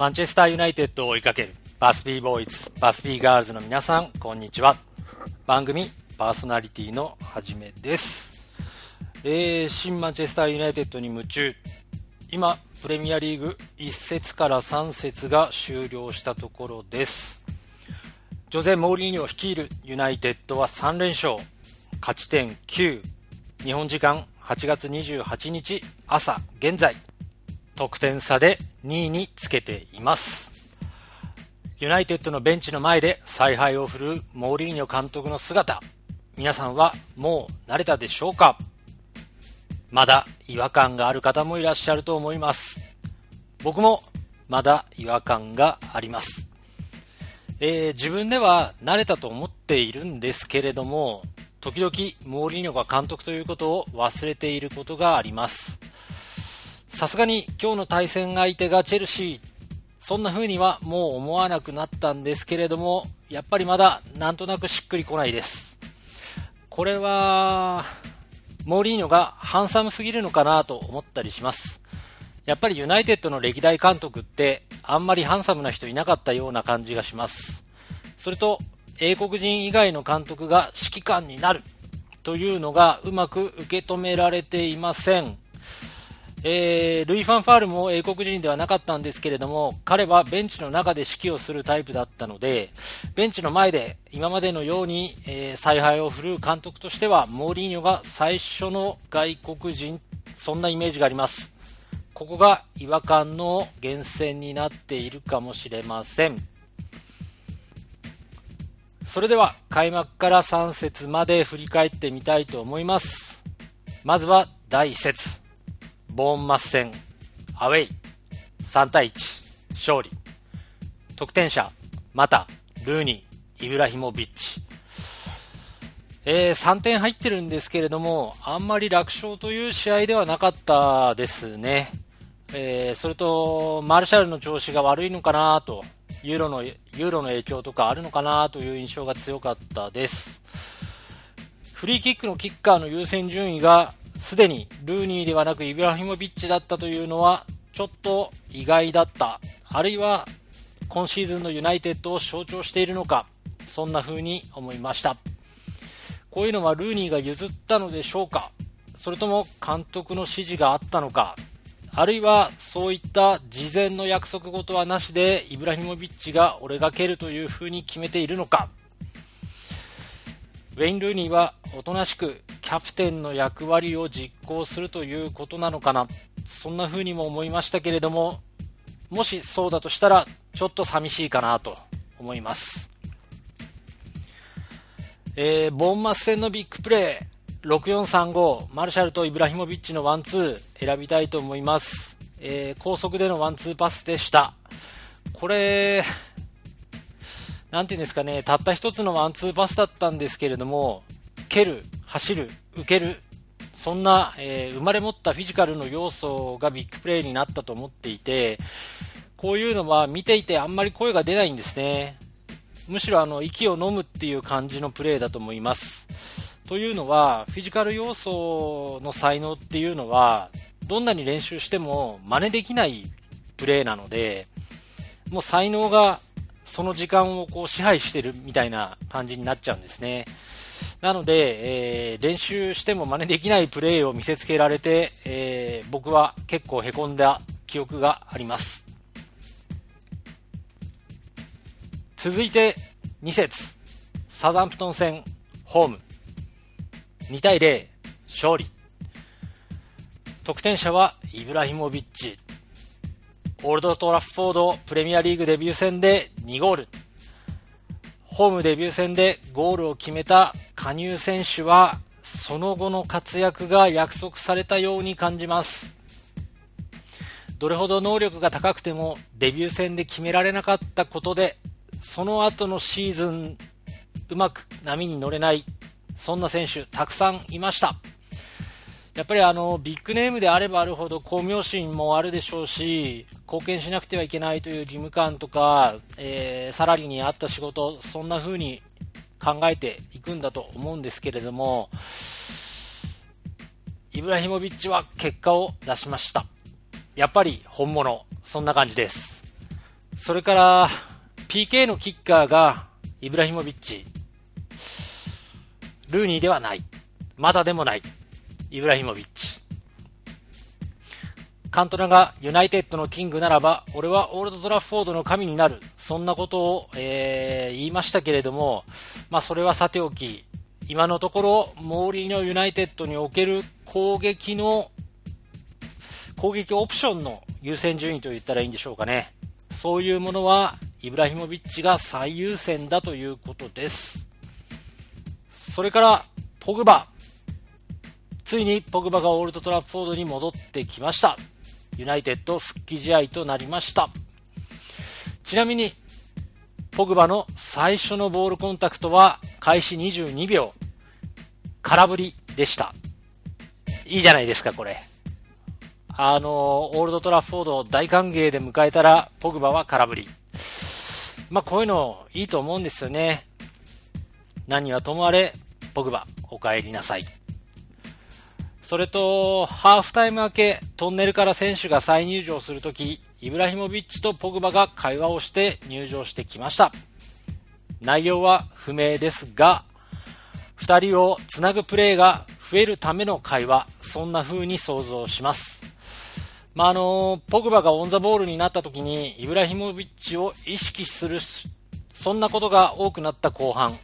マンチェスターユナイテッドを追いかけるバスビーボーイズ、バスビーガールズの皆さん、こんにちは。番組パーソナリティのはじめです。えー、新マンチェスターユナイテッドに夢中。今、プレミアリーグ1節から3節が終了したところです。ジョゼ・モーリーニョ率いるユナイテッドは3連勝。勝ち点9。日本時間8月28日朝現在、得点差で2位につけています。ユナイテッドのベンチの前で采配を振るうモーリーニョ監督の姿、皆さんはもう慣れたでしょうか？まだ違和感がある方もいらっしゃると思います。僕もまだ違和感があります。えー、自分では慣れたと思っているんですけれども、時々モーリーニョが監督ということを忘れていることがあります。さすがに今日の対戦相手がチェルシー、そんな風にはもう思わなくなったんですけれども、やっぱりまだなんとなくしっくりこないです。これは、モーリーニョがハンサムすぎるのかなと思ったりします。やっぱりユナイテッドの歴代監督ってあんまりハンサムな人いなかったような感じがします。それと、英国人以外の監督が指揮官になるというのがうまく受け止められていません。えー、ルイ・ファン・ファールも英国人ではなかったんですけれども、彼はベンチの中で指揮をするタイプだったので、ベンチの前で今までのように、えー、采配を振るう監督としては、モーリーニョが最初の外国人、そんなイメージがあります。ここが違和感の源泉になっているかもしれません。それでは開幕から3節まで振り返ってみたいと思います。まずは第1節。ボーンマス戦、アウェイ、3対1、勝利。得点者、また、ルーニー、イブラヒモビッチ。えー、3点入ってるんですけれども、あんまり楽勝という試合ではなかったですね。えー、それと、マルシャルの調子が悪いのかなと、ユーロの、ユーロの影響とかあるのかなという印象が強かったです。フリーキックのキッカーの優先順位がすでにルーニーではなくイブラヒモビッチだったというのはちょっと意外だった。あるいは今シーズンのユナイテッドを象徴しているのか、そんな風に思いました。こういうのはルーニーが譲ったのでしょうか？それとも監督の指示があったのか？あるいはそういった事前の約束事はなしでイブラヒモビッチが俺が蹴るというふうに決めているのか？ウェイン・ルーニーはおとなしくキャプテンの役割を実行するということなのかな。そんな風にも思いましたけれどももしそうだとしたらちょっと寂しいかなと思います、えー、ボンマス戦のビッグプレー6435マルシャルとイブラヒモビッチのワンツー選びたいと思います、えー、高速でのワンツーパスでした。これなんていうんですかねたった一つのワンツーパスだったんですけれども蹴る走る受けるそんな、えー、生まれ持ったフィジカルの要素がビッグプレーになったと思っていてこういうのは見ていてあんまり声が出ないんですね。むしろあの息を飲むっていう感じのプレーだと思います。というのは、フィジカル要素の才能っていうのは、どんなに練習しても真似できないプレーなので、もう才能がその時間をこう支配してるみたいな感じになっちゃうんですね。なので、えー、練習しても真似できないプレーを見せつけられて、えー、僕は結構へこんだ記憶があります。続いて2節サザンプトン戦ホーム2対0、勝利。得点者はイブラヒモビッチ。オールドトラッフォードプレミアリーグデビュー戦で2ゴール。ホームデビュー戦でゴールを決めた加入選手は、その後の活躍が約束されたように感じます。どれほど能力が高くてもデビュー戦で決められなかったことで、その後のシーズン、うまく波に乗れないそんな選手たくさんいました。やっぱりあのビッグネームであればあるほど巧妙心もあるでしょうし、貢献しなくてはいけないという義務感とか、えー、サラリーに合った仕事、そんな風に考えていくんだと思うんですけれども、イブラヒモビッチは結果を出しました。やっぱり本物、そんな感じです。それから、PK のキッカーがイブラヒモビッチ。ルーニーではない。まだでもない。イブラヒモビッチ。カントナがユナイテッドのキングならば、俺はオールドトラフォードの神になる。そんなことを、えー、言いましたけれども、まあそれはさておき、今のところ、モーリーのユナイテッドにおける攻撃の、攻撃オプションの優先順位と言ったらいいんでしょうかね。そういうものは、イブラヒモビッチが最優先だということです。それから、ポグバ。ついにポグバがオールドトラッフォードに戻ってきました。ユナイテッド復帰試合となりました。ちなみに、ポグバの最初のボールコンタクトは開始22秒。空振りでした。いいじゃないですか、これ。あの、オールドトラップフォード大歓迎で迎えたら、ポグバは空振り。まあ、こういうのいいと思うんですよね。何はともあれ、ポグバ、お帰りなさい。それと、ハーフタイム明け、トンネルから選手が再入場するとき、イブラヒモビッチとポグバが会話をして入場してきました。内容は不明ですが、二人をつなぐプレーが増えるための会話、そんな風に想像します。まあ、あの、ポグバがオンザボールになった時に、イブラヒモビッチを意識する、そんなことが多くなった後半、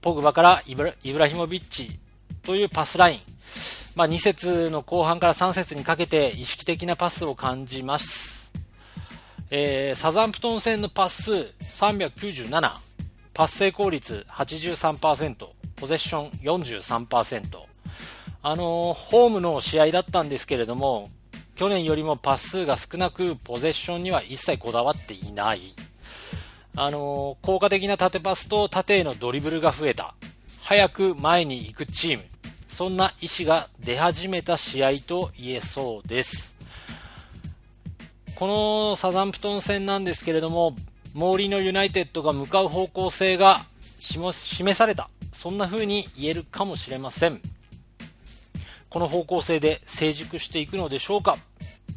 ポグバからイブラヒモビッチというパスライン。まあ、2節の後半から3節にかけて意識的なパスを感じます。えー、サザンプトン戦のパス数397、パス成功率83%、ポゼッション43%。あのー、ホームの試合だったんですけれども、去年よりもパス数が少なく、ポゼッションには一切こだわっていない。あのー、効果的な縦パスと縦へのドリブルが増えた。早く前に行くチーム。そんな意思が出始めた試合と言えそうです。このサザンプトン戦なんですけれども、モーリーのユナイテッドが向かう方向性が示された。そんな風に言えるかもしれません。この方向性で成熟していくのでしょうか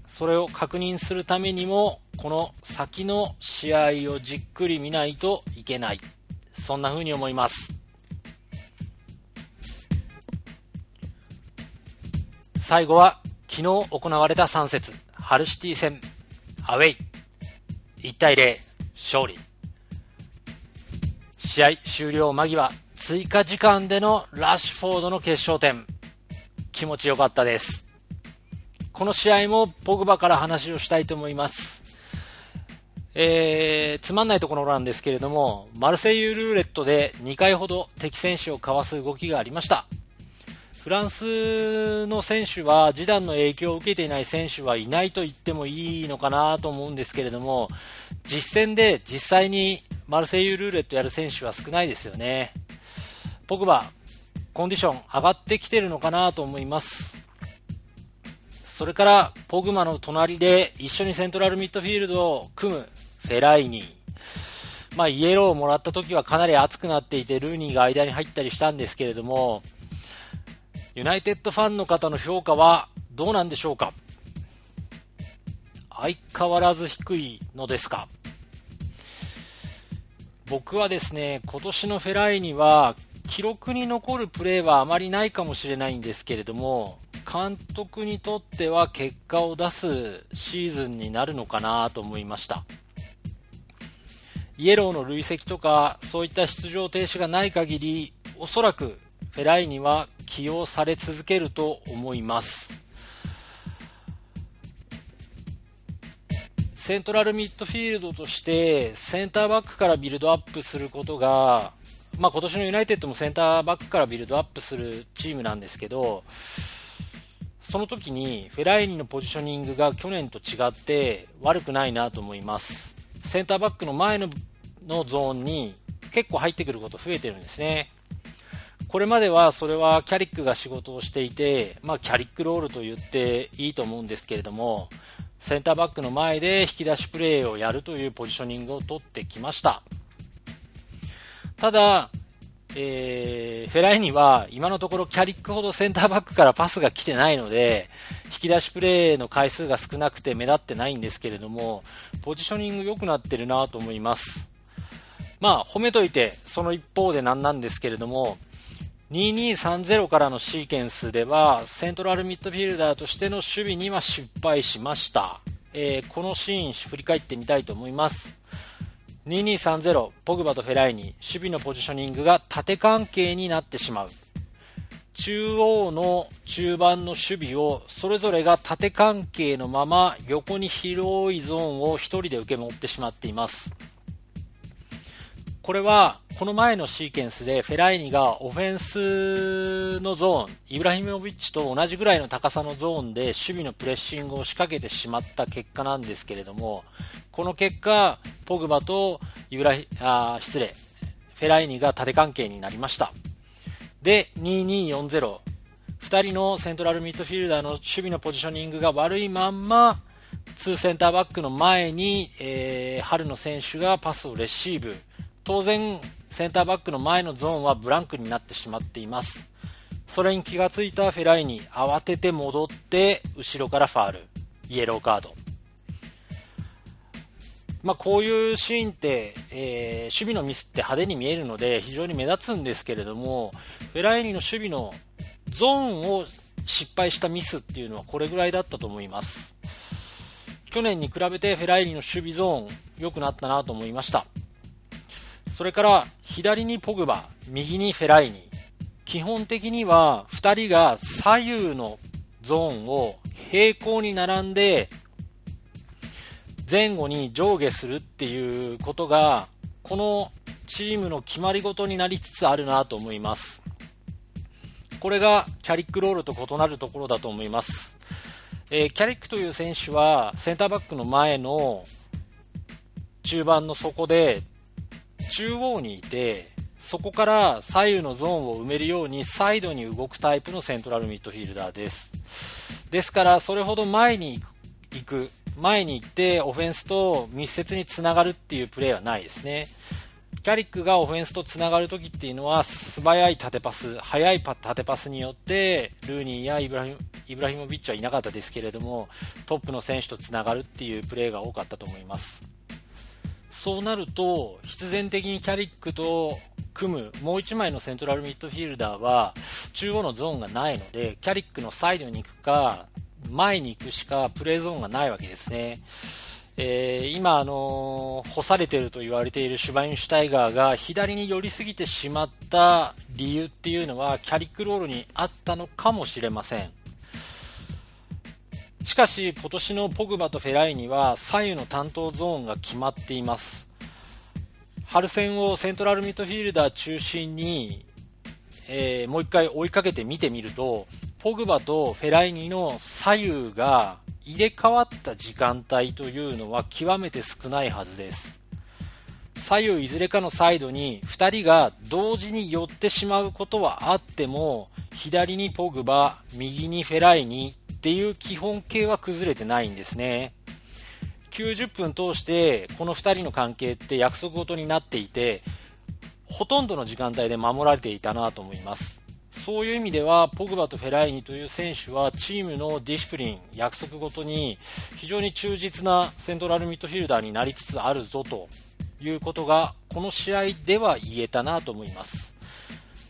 それを確認するためにも、この先の試合をじっくり見ないといけない。そんな風に思います。最後は昨日行われた3節。ハルシティ戦。アウェイ。1対0勝利。試合終了間際追加時間でのラッシュフォードの決勝点。気持ちよかったです。この試合もポグバから話をしたいと思います。えー、つまんないところなんですけれども、マルセイユルーレットで2回ほど敵選手をかわす動きがありました。フランスの選手は、示談の影響を受けていない選手はいないと言ってもいいのかなと思うんですけれども、実戦で実際にマルセイユルーレットやる選手は少ないですよね。ポグバ、コンディション上がってきてるのかなと思います。それから、ポグマの隣で一緒にセントラルミッドフィールドを組むフェライニ。まあ、イエローをもらった時はかなり熱くなっていて、ルーニーが間に入ったりしたんですけれども、ユナイテッドファンの方の評価はどうなんでしょうか？相変わらず低いのですか？僕はですね、今年のフェライニは記録に残るプレーはあまりないかもしれないんですけれども、監督にとっては結果を出すシーズンになるのかなと思いました。イエローの累積とか、そういった出場停止がない限り、おそらくフェライニは起用され続けると思います。セントラルミッドフィールドとしてセンターバックからビルドアップすることが、まあ、今年のユナイテッドもセンターバックからビルドアップするチームなんですけど、その時にフェライニのポジショニングが去年と違って悪くないなと思います。センターバックの前ののゾーンに結構入ってくること増えてるんですね。これまではそれはキャリックが仕事をしていて、まあ、キャリックロールと言っていいと思うんですけれども、センターバックの前で引き出しプレーをやるというポジショニングを取ってきました。ただ、えー、フェライニは今のところキャリックほどセンターバックからパスが来てないので、引き出しプレーの回数が少なくて目立ってないんですけれども、ポジショニング良くなってるなと思います。まあ、褒めといて、その一方で何なんですけれども、2230からのシーケンスでは、セントラルミッドフィルダーとしての守備には失敗しました。えー、このシーン振り返ってみたいと思います。2230、ポグバとフェライニ、守備のポジショニングが縦関係になってしまう。中央の中盤の守備をそれぞれが縦関係のまま横に広いゾーンを1人で受け持ってしまっています。これはこの前のシーケンスでフェライニがオフェンスのゾーン、イブラヒモビッチと同じぐらいの高さのゾーンで守備のプレッシングを仕掛けてしまった結果なんですけれども、この結果、ポグバとイブラヒ、あ失礼、フェライニが縦関係になりました。で、2240。2人のセントラルミッドフィルダーの守備のポジショニングが悪いまんま、2センターバックの前に、えー、春の選手がパスをレシーブ。当然、センターバックの前のゾーンはブランクになってしまっています。それに気がついたフェライに慌てて戻って後ろからファール、イエローカード。まあ、こういうシーンって、えー、守備のミスって派手に見えるので非常に目立つんですけれどもフェライニの守備のゾーンを失敗したミスっていうのはこれぐらいだったと思います去年に比べてフェライニの守備ゾーン良くなったなと思いましたそれから左にポグバ、右にフェライニ。基本的には2人が左右のゾーンを平行に並んで前後に上下するっていうことがこのチームの決まり事になりつつあるなと思います。これがキャリックロールと異なるところだと思います。えー、キャリックという選手はセンターバックの前の中盤の底で中央にいて、そこから左右のゾーンを埋めるようにサイドに動くタイプのセントラルミッドフィールダーです。ですから、それほど前に行く、前に行ってオフェンスと密接につながるっていうプレーはないですね。キャリックがオフェンスとつながるときっていうのは素早い縦パス、速い縦パスによってルーニーやイブラヒイブラヒモビッチはいなかったですけれどもトップの選手とつながるっていうプレーが多かったと思います。そうなると、必然的にキャリックと組むもう1枚のセントラルミッドフィールダーは中央のゾーンがないので、キャリックのサイドに行くか、前に行くしかプレーゾーンがないわけですね。えー、今、あのー、干されていると言われているシュバインシュタイガーが左に寄りすぎてしまった理由っていうのはキャリックロールにあったのかもしれません。しかし今年のポグバとフェライニは左右の担当ゾーンが決まっています。春戦をセントラルミッドフィールダー中心に、えー、もう一回追いかけて見てみるとポグバとフェライニの左右が入れ替わった時間帯というのは極めて少ないはずです。左右いずれかのサイドに2人が同時に寄ってしまうことはあっても左にポグバ右にフェライニっていう基本形は崩れてないんですね。90分通してこの2人の関係って約束事になっていてほとんどの時間帯で守られていたなと思いますそういう意味ではポグバとフェライニという選手はチームのディシプリン約束事に非常に忠実なセントラルミッドフィルダーになりつつあるぞということがこの試合では言えたなと思います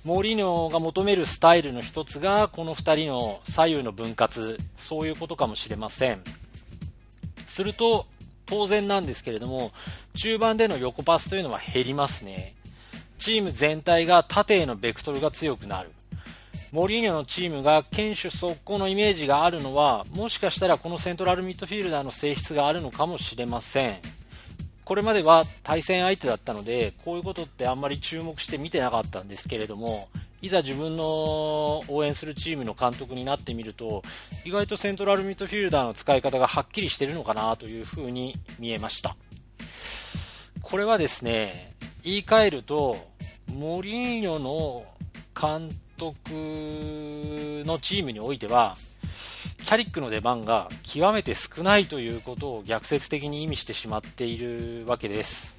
モーリーニョが求めるスタイルの一つがこの2人の左右の分割。そういうことかもしれません。すると当然なんですけれども中盤での横パスというのは減りますね。チーム全体が縦へのベクトルが強くなる。モリーニョのチームが堅守速攻のイメージがあるのはもしかしたらこのセントラルミッドフィールダーの性質があるのかもしれません。これまでは対戦相手だったので、こういうことってあんまり注目して見てなかったんですけれども、いざ自分の応援するチームの監督になってみると、意外とセントラルミッドフィールダーの使い方がはっきりしてるのかなというふうに見えました。これはですね、言い換えると、モリーニョの監督のチームにおいては、キャリックの出番が極めて少ないということを逆説的に意味してしまっているわけです。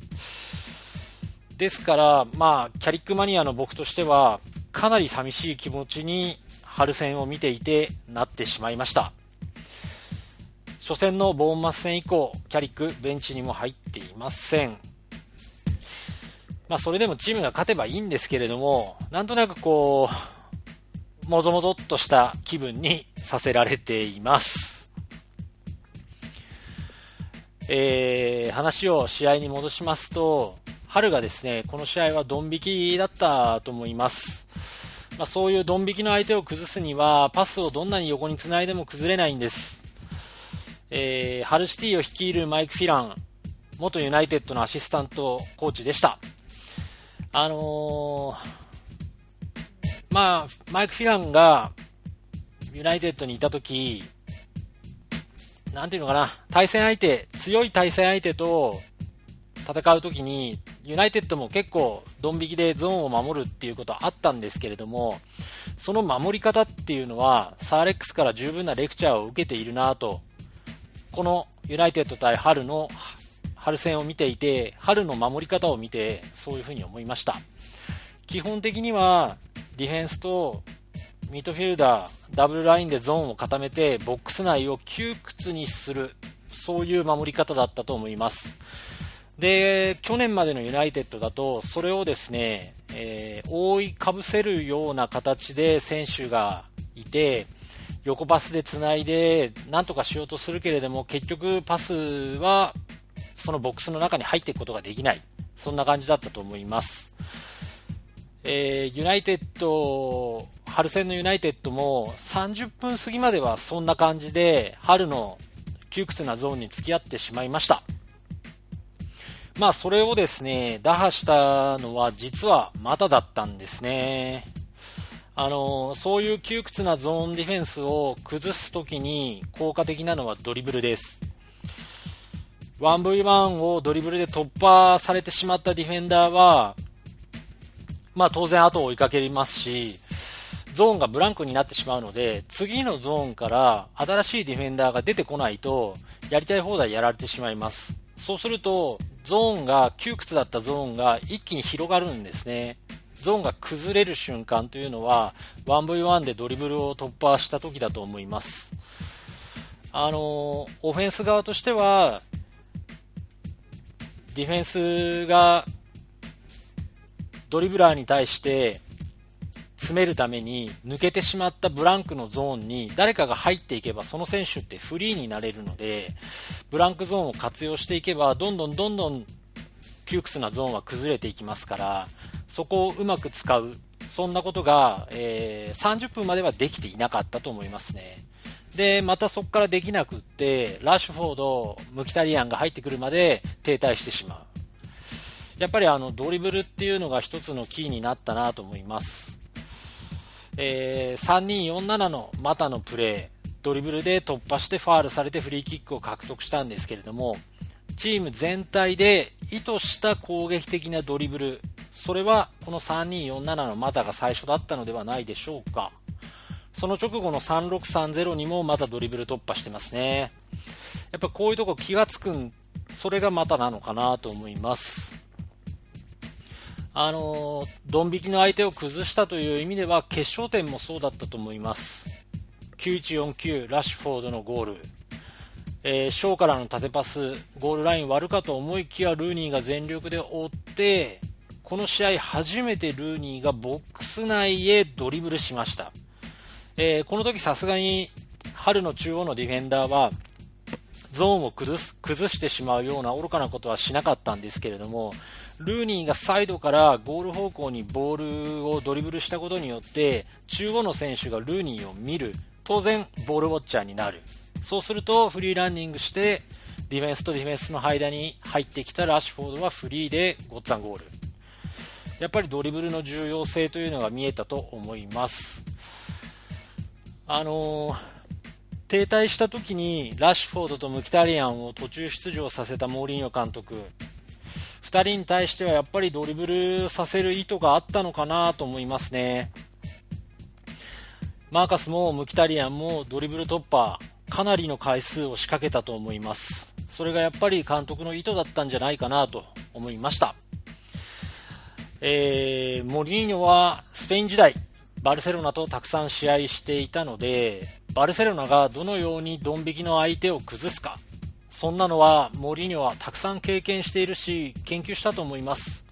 ですから、まあ、キャリックマニアの僕としては、かなり寂しい気持ちに春戦を見ていてなってしまいました。初戦のボーンマス戦以降、キャリックベンチにも入っていません。まあ、それでもチームが勝てばいいんですけれども、なんとなくこう、もぞもぞっとした気分にさせられています。えー、話を試合に戻しますと、春がですね、この試合はドン引きだったと思います。まあ、そういうドン引きの相手を崩すには、パスをどんなに横に繋いでも崩れないんです。えー、ハルシティを率いるマイク・フィラン、元ユナイテッドのアシスタントコーチでした。あのー、まあ、マイク・フィランがユナイテッドにいたとき、なんていうのかな、対戦相手、強い対戦相手と戦うときに、ユナイテッドも結構、ドン引きでゾーンを守るっていうことはあったんですけれども、その守り方っていうのは、サーレックスから十分なレクチャーを受けているなと、このユナイテッド対ハルのハル戦を見ていて、ハルの守り方を見て、そういうふうに思いました。基本的には、ディフェンスとミッドフィルダー、ダブルラインでゾーンを固めて、ボックス内を窮屈にする、そういう守り方だったと思います。で、去年までのユナイテッドだと、それをですね、えー、覆いかぶせるような形で選手がいて、横パスで繋いで、なんとかしようとするけれども、結局パスは、そのボックスの中に入っていくことができない。そんな感じだったと思います。えー、ユナイテッド、ハル戦のユナイテッドも30分過ぎまではそんな感じで、ハルの窮屈なゾーンに付き合ってしまいました。まあそれをですね、打破したのは実はマタだったんですね。あの、そういう窮屈なゾーンディフェンスを崩すときに効果的なのはドリブルです。1v1 をドリブルで突破されてしまったディフェンダーは、まあ当然後を追いかけますし、ゾーンがブランクになってしまうので、次のゾーンから新しいディフェンダーが出てこないと、やりたい放題やられてしまいます。そうすると、ゾーンが、窮屈だったゾーンが一気に広がるんですね。ゾーンが崩れる瞬間というのは、1v1 でドリブルを突破した時だと思います。あの、オフェンス側としては、ディフェンスがドリブラーに対して詰めるために抜けてしまったブランクのゾーンに誰かが入っていけばその選手ってフリーになれるのでブランクゾーンを活用していけばどんどんどんどん窮屈なゾーンは崩れていきますからそこをうまく使うそんなことが、えー、30分まではできていなかったと思いますね。で、またそこからできなくって、ラッシュフォード、ムキタリアンが入ってくるまで停滞してしまう。やっぱりあのドリブルっていうのが一つのキーになったなと思います。えー、3247のマタのプレー、ドリブルで突破してファールされてフリーキックを獲得したんですけれども、チーム全体で意図した攻撃的なドリブル、それはこの3247のマタが最初だったのではないでしょうか。その直後の3630にもまたドリブル突破してますね。やっぱこういうとこ気がつくん、それがまたなのかなと思います。あのドン引きの相手を崩したという意味では決勝点もそうだったと思います。9149ラッシュフォードのゴール、えー、ショーからの縦パスゴールライン割るかと思いきやルーニーが全力で追ってこの試合初めてルーニーがボックス内へドリブルしました、えー、この時さすがに春の中央のディフェンダーはゾーンを崩す崩してしまうような愚かなことはしなかったんですけれどもルーニーがサイドからゴール方向にボールをドリブルしたことによって中央の選手がルーニーを見る。当然ボールウォッチャーになる。そうするとフリーランニングしてディフェンスとディフェンスの間に入ってきたラッシュフォードはフリーでゴッツァンゴール。やっぱりドリブルの重要性というのが見えたと思います。あのー、停滞した時にラッシュフォードとムキタリアンを途中出場させたモーリーニョ監督。2人に対してはやっぱりドリブルさせる意図があったのかなと思いますね。マーカスもムキタリアンもドリブル突破、かなりの回数を仕掛けたと思います。それがやっぱり監督の意図だったんじゃないかなと思いました。えー、モリーニョはスペイン時代、バルセロナとたくさん試合していたので、バルセロナがどのようにドン引きの相手を崩すか、そんなのはモリニョはたくさん経験しているし、研究したと思います。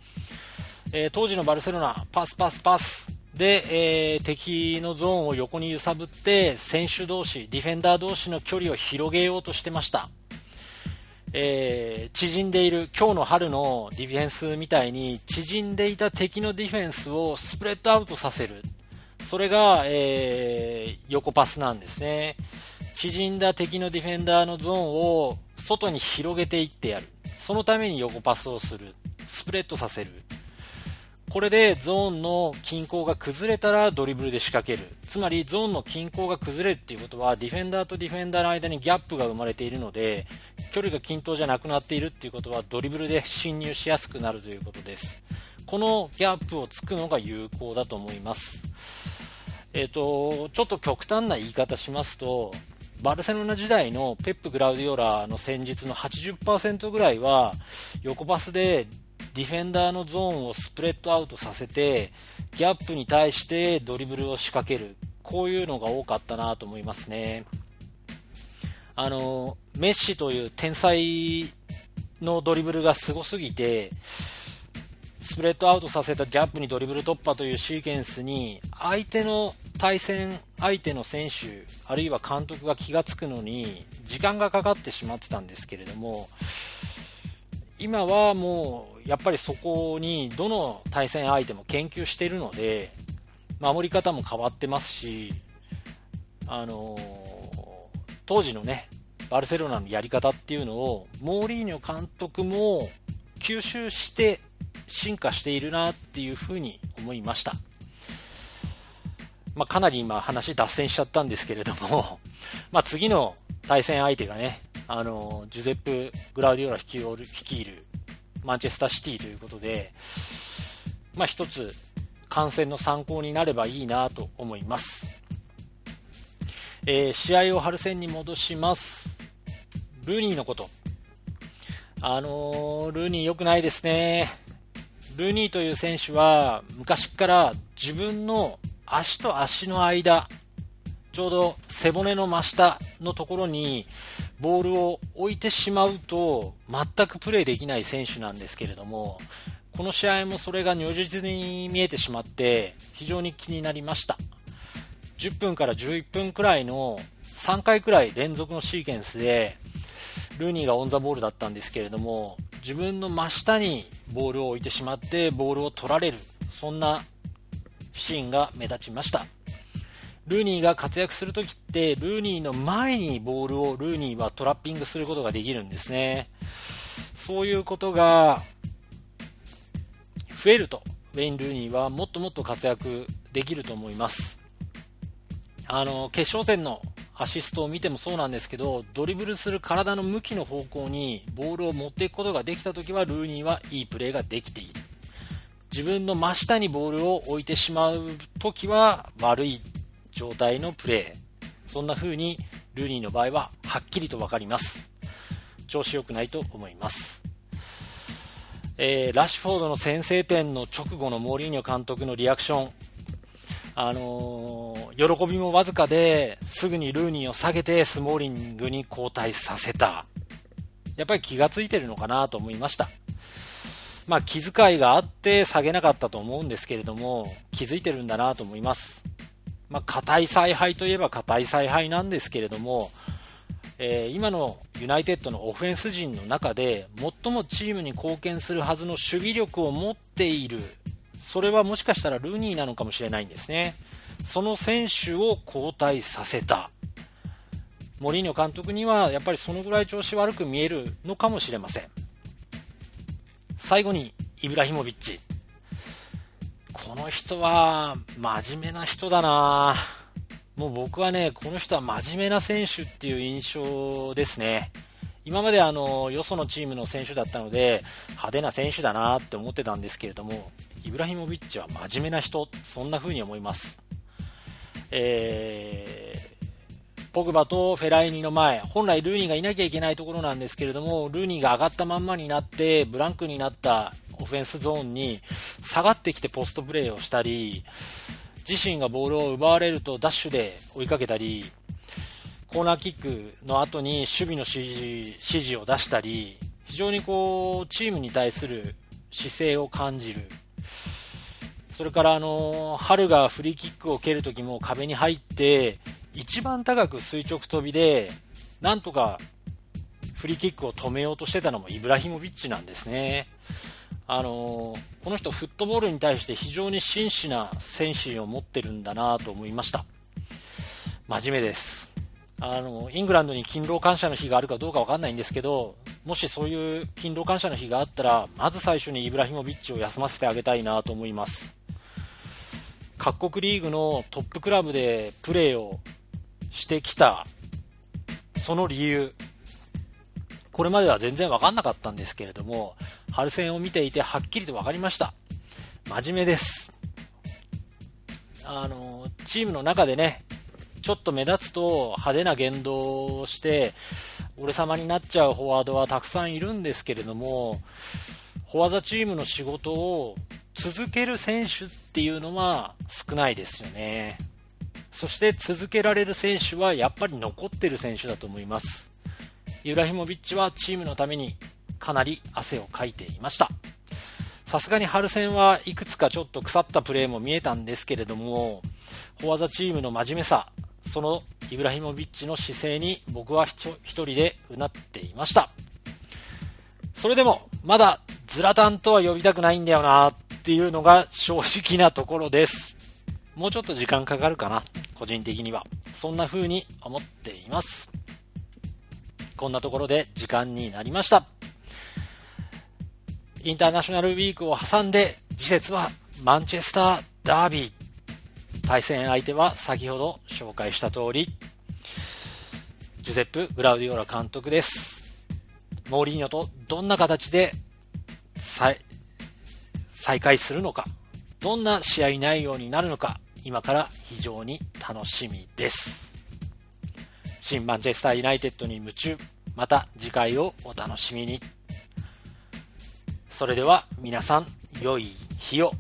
えー、当時のバルセロナ、パスパスパスで、えー、敵のゾーンを横に揺さぶって、選手同士、ディフェンダー同士の距離を広げようとしてました。えー、縮んでいる今日の春のディフェンスみたいに縮んでいた敵のディフェンスをスプレッドアウトさせる。それが、えー、横パスなんですね。縮んだ敵のディフェンダーのゾーンを外に広げていってやる。そのために横パスをする。スプレッドさせる。これでゾーンの均衡が崩れたらドリブルで仕掛ける。つまりゾーンの均衡が崩れるっていうことはディフェンダーとディフェンダーの間にギャップが生まれているので距離が均等じゃなくなっているっていうことはドリブルで侵入しやすくなるということです。このギャップをつくのが有効だと思います。えっ、ー、と、ちょっと極端な言い方しますと、バルセロナ時代のペップ・グラウディオラの戦術の80%ぐらいは横パスでディフェンダーのゾーンをスプレッドアウトさせて、ギャップに対してドリブルを仕掛ける。こういうのが多かったなと思いますね。あの、メッシという天才のドリブルがすごすぎて、スプレッドアウトさせたギャップにドリブル突破というシーケンスに、相手の対戦相手の選手、あるいは監督が気がつくのに、時間がかかってしまってたんですけれども、今はもうやっぱりそこにどの対戦相手も研究しているので守り方も変わってますし、あのー、当時のねバルセロナのやり方っていうのをモーリーニョ監督も吸収して進化しているなっていうふうに思いました。まあ、かなり今話脱線しちゃったんですけれども、まあ、次の対戦相手がね、あの、ジュゼップ・グラウディオラ率いる率いるマンチェスターシティということで、まあ一つ観戦の参考になればいいなと思います。えー、試合を春戦に戻します。ルーニーのこと。あのー、ルーニー良くないですね。ルーニーという選手は昔から自分の足と足の間、ちょうど背骨の真下のところにボールを置いてしまうと全くプレーできない選手なんですけれどもこの試合もそれが如実に見えてしまって非常に気になりました。10分から11分くらいの3回くらい連続のシーケンスでルーニーがオンザボールだったんですけれども自分の真下にボールを置いてしまってボールを取られる。そんなシーンが目立ちましたルーニーが活躍するときって、ルーニーの前にボールをルーニーはトラッピングすることができるんですね。そういうことが増えると、ウェイン・ルーニーはもっともっと活躍できると思います。あの、決勝戦のアシストを見てもそうなんですけど、ドリブルする体の向きの方向にボールを持っていくことができたときは、ルーニーはいいプレーができている。自分の真下にボールを置いてしまうときは悪い状態のプレー。そんな風にルーニーの場合ははっきりと分かります。調子良くないと思います。えー、ラッシュフォードの先制点の直後のモーリーニョ監督のリアクション。あのー、喜びもわずかですぐにルーニーを下げてスモーリングに交代させた。やっぱり気がついてるのかなと思いました。まあ気遣いがあって下げなかったと思うんですけれども、気づいてるんだなと思います。まあ、硬い采配といえば硬い采配なんですけれども、えー、今のユナイテッドのオフェンス陣の中で最もチームに貢献するはずの守備力を持っているそれはもしかしたらルーニーなのかもしれないんですね。その選手を交代させた。モリーニョ監督にはやっぱりそのぐらい調子悪く見えるのかもしれません。最後にイブラヒモビッチこの人は真面目な人だなもう僕はね、この人は真面目な選手っていう印象ですね。今まであの、よそのチームの選手だったので、派手な選手だなって思ってたんですけれども、イブラヒモビッチは真面目な人、そんな風に思います。えー、ポグバとフェライニの前、本来ルーニーがいなきゃいけないところなんですけれども、ルーニーが上がったまんまになって、ブランクになったオフェンスゾーンに下がってきてポストプレーをしたり、自身がボールを奪われるとダッシュで追いかけたり、コーナーキックの後に守備の指示指示を出したり、非常にこうチームに対する姿勢を感じる。それからあの春がフリーキックを蹴るときも壁に入って一番高く垂直跳びでなんとかフリーキックを止めようとしてたのもイブラヒモビッチなんですね。あのこの人、フットボールに対して非常に真摯な精神を持ってるんだなと思いました。真面目です。あのイングランドに勤労感謝の日があるかどうかわかんないんですけど、もしそういう勤労感謝の日があったら、まず最初にイブラヒモビッチを休ませてあげたいなと思います。各国リーグのトップクラブでプレーをしてきた、その理由、これまでは全然わかんなかったんですけれども、春戦を見ていてはっきりと分かりました。真面目です。あの、チームの中でね、ちょっと目立つと派手な言動をして、俺様になっちゃうフォワードはたくさんいるんですけれども、フォワザチームの仕事を続ける選手っていうのは少ないですよね。そして続けられる選手はやっぱり残ってる選手だと思います。ユラヒモビッチはチームのためにかなり汗をかいていました。さすがに春戦はいくつかちょっと腐ったプレーも見えたんですけれども、フォワザチームの真面目さ、そのイブラヒモビッチの姿勢に僕は一人でうなっていました。それでも、まだズラタンとは呼びたくないんだよなっていうのが正直なところです。もうちょっと時間かかるかな、個人的には。そんな風に思っています。こんなところで時間になりました。インターナショナルウィークを挟んで、次節はマンチェスターダービー。対戦相手は先ほど紹介した通り、ジュゼップ・グラウディオラ監督です。モーリーニョとどんな形で再再開するのか、どんな試合内容になるのか、今から非常に楽しみです。新マンチェスターユナイテッドに夢中。また次回をお楽しみに。それでは皆さん、良い日を。